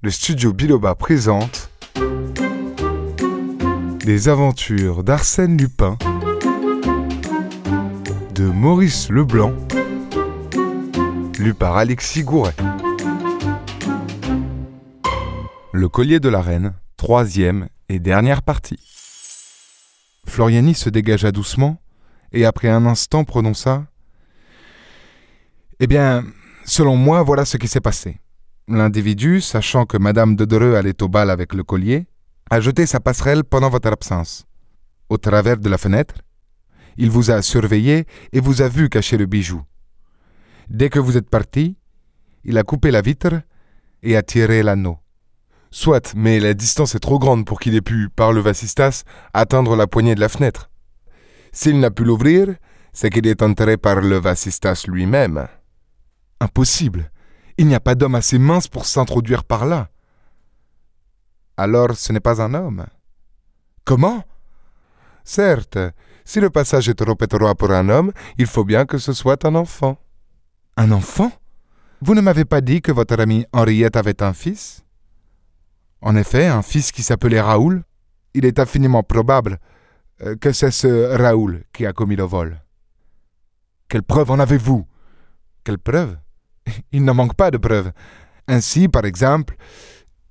le studio Biloba présente Les aventures d'Arsène Lupin de Maurice Leblanc, lu par Alexis Gouret. Le collier de la reine, troisième et dernière partie. Floriani se dégagea doucement et après un instant prononça Eh bien, selon moi, voilà ce qui s'est passé. L'individu, sachant que Madame de Dreux allait au bal avec le collier, a jeté sa passerelle pendant votre absence. Au travers de la fenêtre, il vous a surveillé et vous a vu cacher le bijou. Dès que vous êtes parti, il a coupé la vitre et a tiré l'anneau. Soit, mais la distance est trop grande pour qu'il ait pu, par le vasistas, atteindre la poignée de la fenêtre. S'il n'a pu l'ouvrir, c'est qu'il est entré par le vasistas lui-même. Impossible. Il n'y a pas d'homme assez mince pour s'introduire par là. Alors ce n'est pas un homme. Comment? Certes, si le passage est trop étroit pour un homme, il faut bien que ce soit un enfant. Un enfant? Vous ne m'avez pas dit que votre amie Henriette avait un fils? En effet, un fils qui s'appelait Raoul. Il est infiniment probable euh, que c'est ce Raoul qui a commis le vol. Quelle preuve en avez-vous? Quelle preuve? Il n'en manque pas de preuves. Ainsi, par exemple,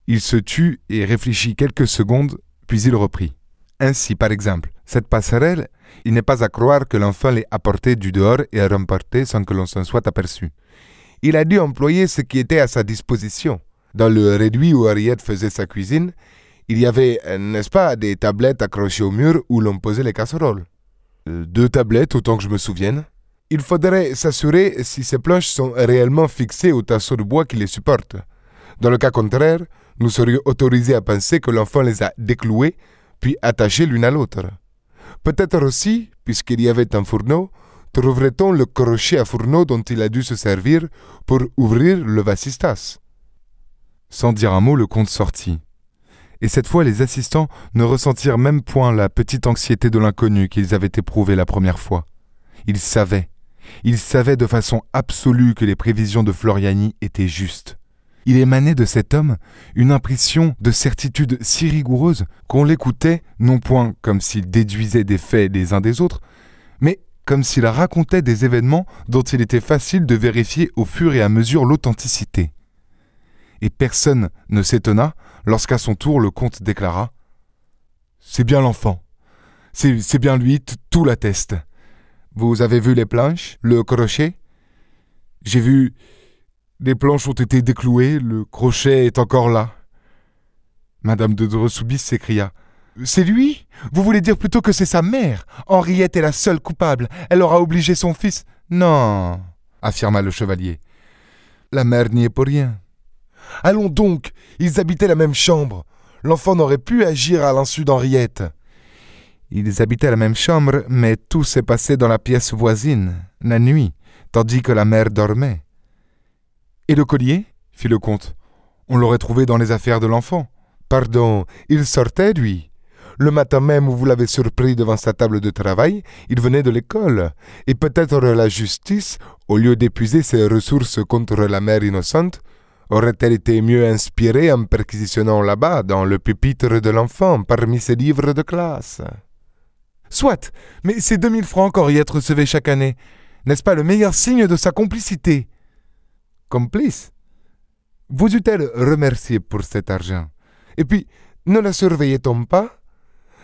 il se tut et réfléchit quelques secondes, puis il reprit. Ainsi, par exemple, cette passerelle, il n'est pas à croire que l'enfant l'ait apportée du dehors et remportée sans que l'on s'en soit aperçu. Il a dû employer ce qui était à sa disposition. Dans le réduit où Henriette faisait sa cuisine, il y avait, n'est-ce pas, des tablettes accrochées au mur où l'on posait les casseroles. Euh, deux tablettes, autant que je me souvienne. Il faudrait s'assurer si ces planches sont réellement fixées au tasseau de bois qui les supporte. Dans le cas contraire, nous serions autorisés à penser que l'enfant les a déclouées, puis attachées l'une à l'autre. Peut-être aussi, puisqu'il y avait un fourneau, trouverait-on le crochet à fourneau dont il a dû se servir pour ouvrir le vasistas. Sans dire un mot, le comte sortit. Et cette fois, les assistants ne ressentirent même point la petite anxiété de l'inconnu qu'ils avaient éprouvée la première fois. Ils savaient, il savait de façon absolue que les prévisions de Floriani étaient justes. Il émanait de cet homme une impression de certitude si rigoureuse qu'on l'écoutait non point comme s'il déduisait des faits les uns des autres, mais comme s'il racontait des événements dont il était facile de vérifier au fur et à mesure l'authenticité. Et personne ne s'étonna lorsqu'à son tour le comte déclara C'est bien l'enfant. C'est bien lui, tout l'atteste. Vous avez vu les planches, le crochet? J'ai vu. Les planches ont été déclouées, le crochet est encore là. Madame de Dressoubis s'écria. C'est lui? Vous voulez dire plutôt que c'est sa mère? Henriette est la seule coupable. Elle aura obligé son fils. Non, affirma le chevalier. La mère n'y est pour rien. Allons donc, ils habitaient la même chambre. L'enfant n'aurait pu agir à l'insu d'Henriette. Ils habitaient la même chambre, mais tout s'est passé dans la pièce voisine, la nuit, tandis que la mère dormait. Et le collier? fit le comte. On l'aurait trouvé dans les affaires de l'enfant. Pardon, il sortait, lui. Le matin même où vous l'avez surpris devant sa table de travail, il venait de l'école. Et peut-être la justice, au lieu d'épuiser ses ressources contre la mère innocente, aurait-elle été mieux inspirée en perquisitionnant là-bas, dans le pupitre de l'enfant, parmi ses livres de classe? Soit, mais ces deux mille francs qu'Henriette recevait chaque année, n'est-ce pas le meilleur signe de sa complicité? Complice. Vous eût-elle remercié pour cet argent? Et puis, ne la surveillait-on pas?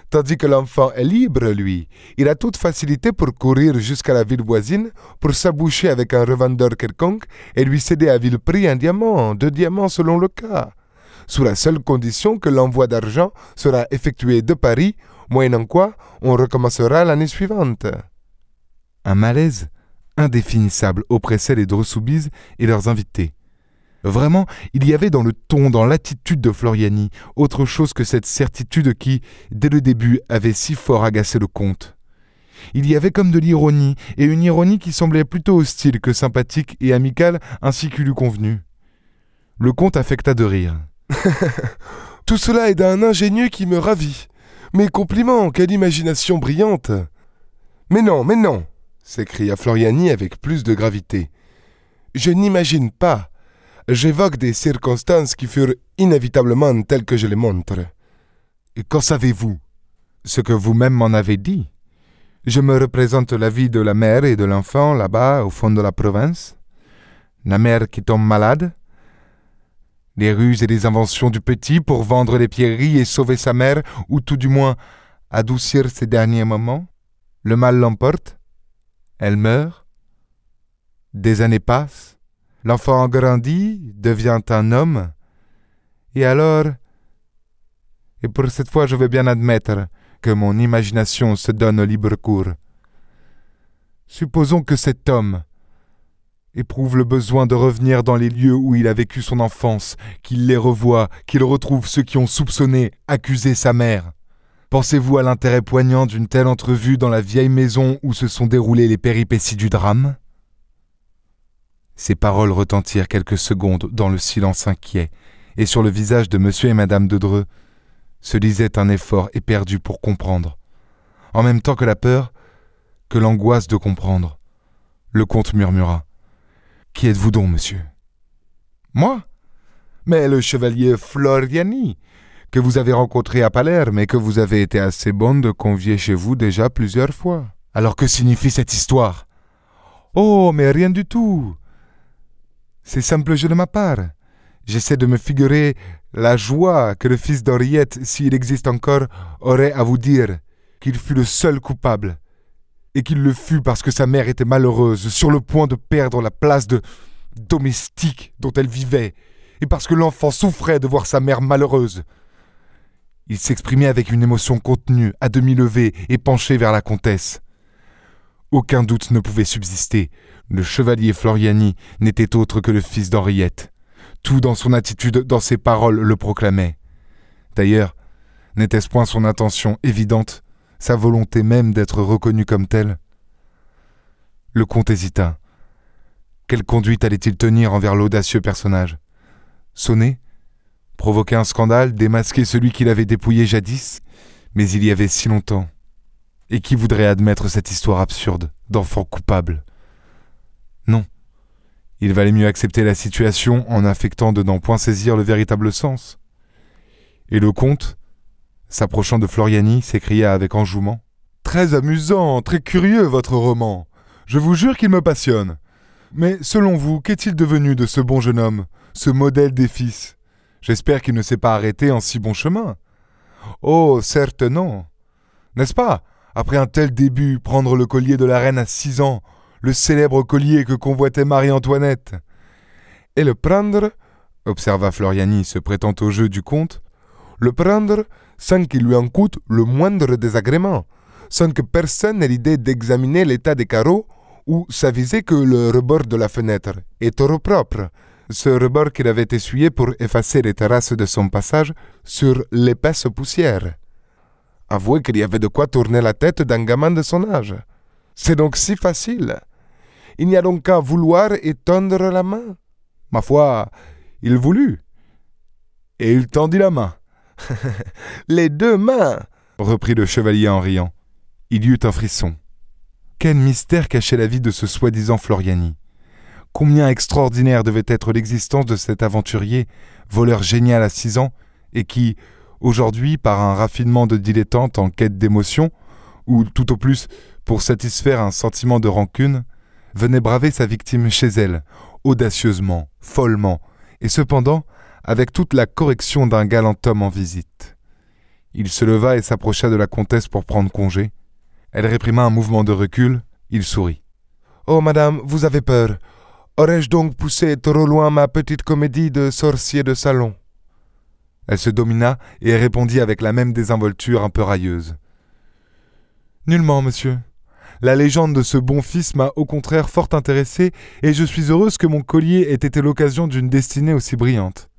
Tandis que l'enfant est libre, lui, il a toute facilité pour courir jusqu'à la ville voisine, pour s'aboucher avec un revendeur quelconque et lui céder à vil prix un diamant, deux diamants selon le cas, sous la seule condition que l'envoi d'argent sera effectué de Paris moyennant quoi on recommencera l'année suivante. Un malaise indéfinissable oppressait les Drossoubis et leurs invités. Vraiment, il y avait dans le ton, dans l'attitude de Floriani, autre chose que cette certitude qui, dès le début, avait si fort agacé le comte. Il y avait comme de l'ironie, et une ironie qui semblait plutôt hostile que sympathique et amicale, ainsi qu'il eût convenu. Le comte affecta de rire. Tout cela est d'un ingénieux qui me ravit. Mes compliments, quelle imagination brillante Mais non, mais non s'écria Floriani avec plus de gravité. Je n'imagine pas. j'évoque des circonstances qui furent inévitablement telles que je les montre. Et qu'en savez-vous? Ce que vous-même m'en avez dit. Je me représente la vie de la mère et de l'enfant là-bas au fond de la province. La mère qui tombe malade. Les ruses et les inventions du petit pour vendre les pierreries et sauver sa mère, ou tout du moins adoucir ses derniers moments. Le mal l'emporte. Elle meurt. Des années passent. L'enfant grandit, devient un homme. Et alors... Et pour cette fois, je veux bien admettre que mon imagination se donne libre cours. Supposons que cet homme éprouve le besoin de revenir dans les lieux où il a vécu son enfance, qu'il les revoie, qu'il retrouve ceux qui ont soupçonné, accusé sa mère. Pensez-vous à l'intérêt poignant d'une telle entrevue dans la vieille maison où se sont déroulées les péripéties du drame? Ces paroles retentirent quelques secondes dans le silence inquiet, et sur le visage de monsieur et madame de Dreux se lisait un effort éperdu pour comprendre, en même temps que la peur, que l'angoisse de comprendre. Le comte murmura. Qui êtes-vous donc, monsieur? Moi? Mais le chevalier Floriani, que vous avez rencontré à Palerme et que vous avez été assez bonne de convier chez vous déjà plusieurs fois. Alors que signifie cette histoire? Oh, mais rien du tout. C'est simple jeu de ma part. J'essaie de me figurer la joie que le fils d'Henriette, s'il existe encore, aurait à vous dire qu'il fut le seul coupable, et qu'il le fut parce que sa mère était malheureuse, sur le point de perdre la place de domestique dont elle vivait, et parce que l'enfant souffrait de voir sa mère malheureuse. Il s'exprimait avec une émotion contenue, à demi levée et penchée vers la comtesse. Aucun doute ne pouvait subsister. Le chevalier Floriani n'était autre que le fils d'Henriette. Tout dans son attitude, dans ses paroles, le proclamait. D'ailleurs, n'était-ce point son intention évidente, sa volonté même d'être reconnu comme tel Le comte hésita. Quelle conduite allait-il tenir envers l'audacieux personnage? Sonner provoquer un scandale, démasquer celui qu'il avait dépouillé jadis, mais il y avait si longtemps. Et qui voudrait admettre cette histoire absurde d'enfant coupable? Non. Il valait mieux accepter la situation en affectant de n'en point saisir le véritable sens. Et le comte, s'approchant de Floriani, s'écria avec enjouement. Très amusant, très curieux votre roman. Je vous jure qu'il me passionne. Mais selon vous, qu'est-il devenu de ce bon jeune homme, ce modèle des fils? J'espère qu'il ne s'est pas arrêté en si bon chemin. Oh, certes non. N'est-ce pas, après un tel début, prendre le collier de la reine à six ans, le célèbre collier que convoitait Marie-Antoinette Et le prendre, observa Floriani, se prêtant au jeu du comte, le prendre? Sans qu'il lui en coûte le moindre désagrément, sans que personne n'ait l'idée d'examiner l'état des carreaux ou s'aviser que le rebord de la fenêtre est trop propre, ce rebord qu'il avait essuyé pour effacer les terrasses de son passage sur l'épaisse poussière. Avouez qu'il y avait de quoi tourner la tête d'un gamin de son âge. C'est donc si facile. Il n'y a donc qu'à vouloir et tendre la main. Ma foi, il voulut. Et il tendit la main. Les deux mains reprit le chevalier en riant. Il y eut un frisson. Quel mystère cachait la vie de ce soi-disant Floriani Combien extraordinaire devait être l'existence de cet aventurier, voleur génial à six ans, et qui, aujourd'hui, par un raffinement de dilettante en quête d'émotion, ou tout au plus pour satisfaire un sentiment de rancune, venait braver sa victime chez elle, audacieusement, follement, et cependant avec toute la correction d'un galant homme en visite. Il se leva et s'approcha de la comtesse pour prendre congé. Elle réprima un mouvement de recul, il sourit. Oh, madame, vous avez peur. Aurais-je donc poussé trop loin ma petite comédie de sorcier de salon? Elle se domina et répondit avec la même désinvolture un peu railleuse. Nullement, monsieur. La légende de ce bon fils m'a au contraire fort intéressé, et je suis heureuse que mon collier ait été l'occasion d'une destinée aussi brillante.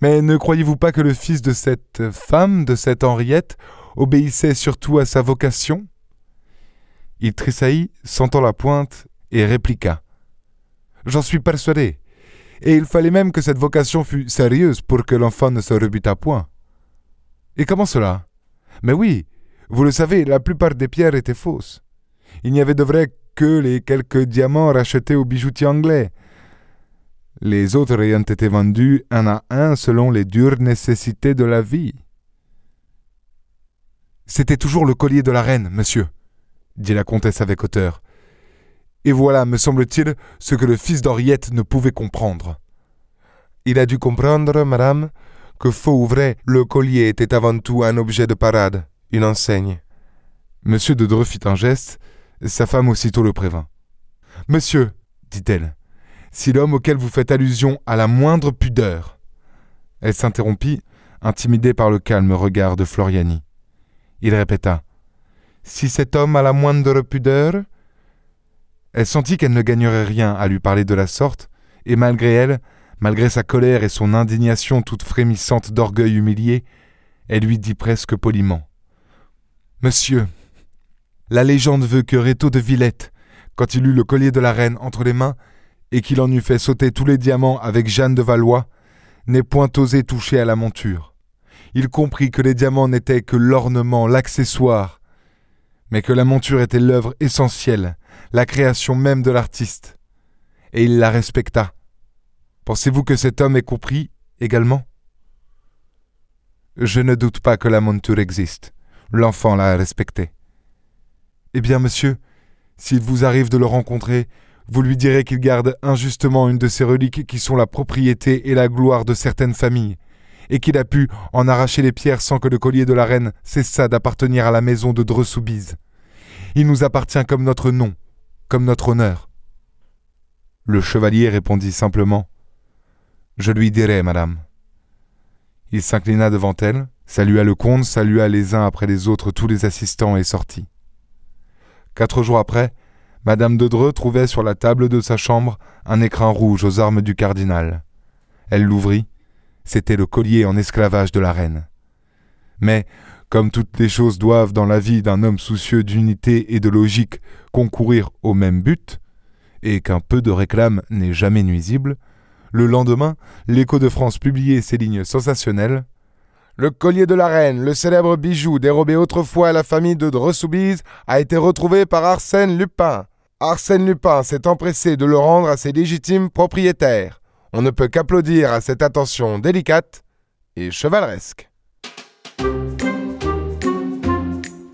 Mais ne croyez-vous pas que le fils de cette femme, de cette Henriette, obéissait surtout à sa vocation? Il tressaillit, sentant la pointe, et répliqua. J'en suis persuadé. Et il fallait même que cette vocation fût sérieuse pour que l'enfant ne se rebutât point. Et comment cela? Mais oui, vous le savez, la plupart des pierres étaient fausses. Il n'y avait de vrai que les quelques diamants rachetés au bijoutier anglais. Les autres ayant été vendus un à un selon les dures nécessités de la vie. C'était toujours le collier de la reine, monsieur, dit la comtesse avec hauteur. Et voilà, me semble-t-il, ce que le fils d'Henriette ne pouvait comprendre. Il a dû comprendre, madame, que faux ou vrai, le collier était avant tout un objet de parade, une enseigne. Monsieur de Dreux fit un geste, sa femme aussitôt le prévint. Monsieur, dit-elle, si l'homme auquel vous faites allusion a la moindre pudeur. Elle s'interrompit, intimidée par le calme regard de Floriani. Il répéta. Si cet homme a la moindre pudeur. Elle sentit qu'elle ne gagnerait rien à lui parler de la sorte, et malgré elle, malgré sa colère et son indignation toute frémissante d'orgueil humilié, elle lui dit presque poliment. Monsieur, la légende veut que Réto de Villette, quand il eut le collier de la reine entre les mains, et qu'il en eût fait sauter tous les diamants avec Jeanne de Valois, n'ait point osé toucher à la monture. Il comprit que les diamants n'étaient que l'ornement, l'accessoire, mais que la monture était l'œuvre essentielle, la création même de l'artiste. Et il la respecta. Pensez-vous que cet homme ait compris également? Je ne doute pas que la monture existe. L'enfant l'a respectée. Eh bien, monsieur, s'il vous arrive de le rencontrer, vous lui direz qu'il garde injustement une de ces reliques qui sont la propriété et la gloire de certaines familles, et qu'il a pu en arracher les pierres sans que le collier de la reine cessât d'appartenir à la maison de Dressoubise. Il nous appartient comme notre nom, comme notre honneur. Le chevalier répondit simplement Je lui dirai, madame. Il s'inclina devant elle, salua le comte, salua les uns après les autres tous les assistants et sortit. Quatre jours après, Madame de Dreux trouvait sur la table de sa chambre un écrin rouge aux armes du cardinal. Elle l'ouvrit. C'était le collier en esclavage de la reine. Mais, comme toutes les choses doivent dans la vie d'un homme soucieux d'unité et de logique concourir au même but, et qu'un peu de réclame n'est jamais nuisible, le lendemain, l'écho de France publiait ces lignes sensationnelles le collier de la reine, le célèbre bijou dérobé autrefois à la famille de Dressoubise, a été retrouvé par Arsène Lupin. Arsène Lupin s'est empressé de le rendre à ses légitimes propriétaires. On ne peut qu'applaudir à cette attention délicate et chevaleresque.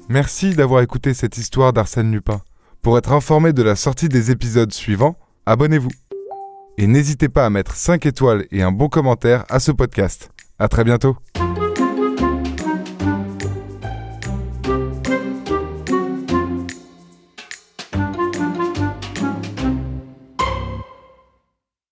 Merci d'avoir écouté cette histoire d'Arsène Lupin. Pour être informé de la sortie des épisodes suivants, abonnez-vous. Et n'hésitez pas à mettre 5 étoiles et un bon commentaire à ce podcast. À très bientôt.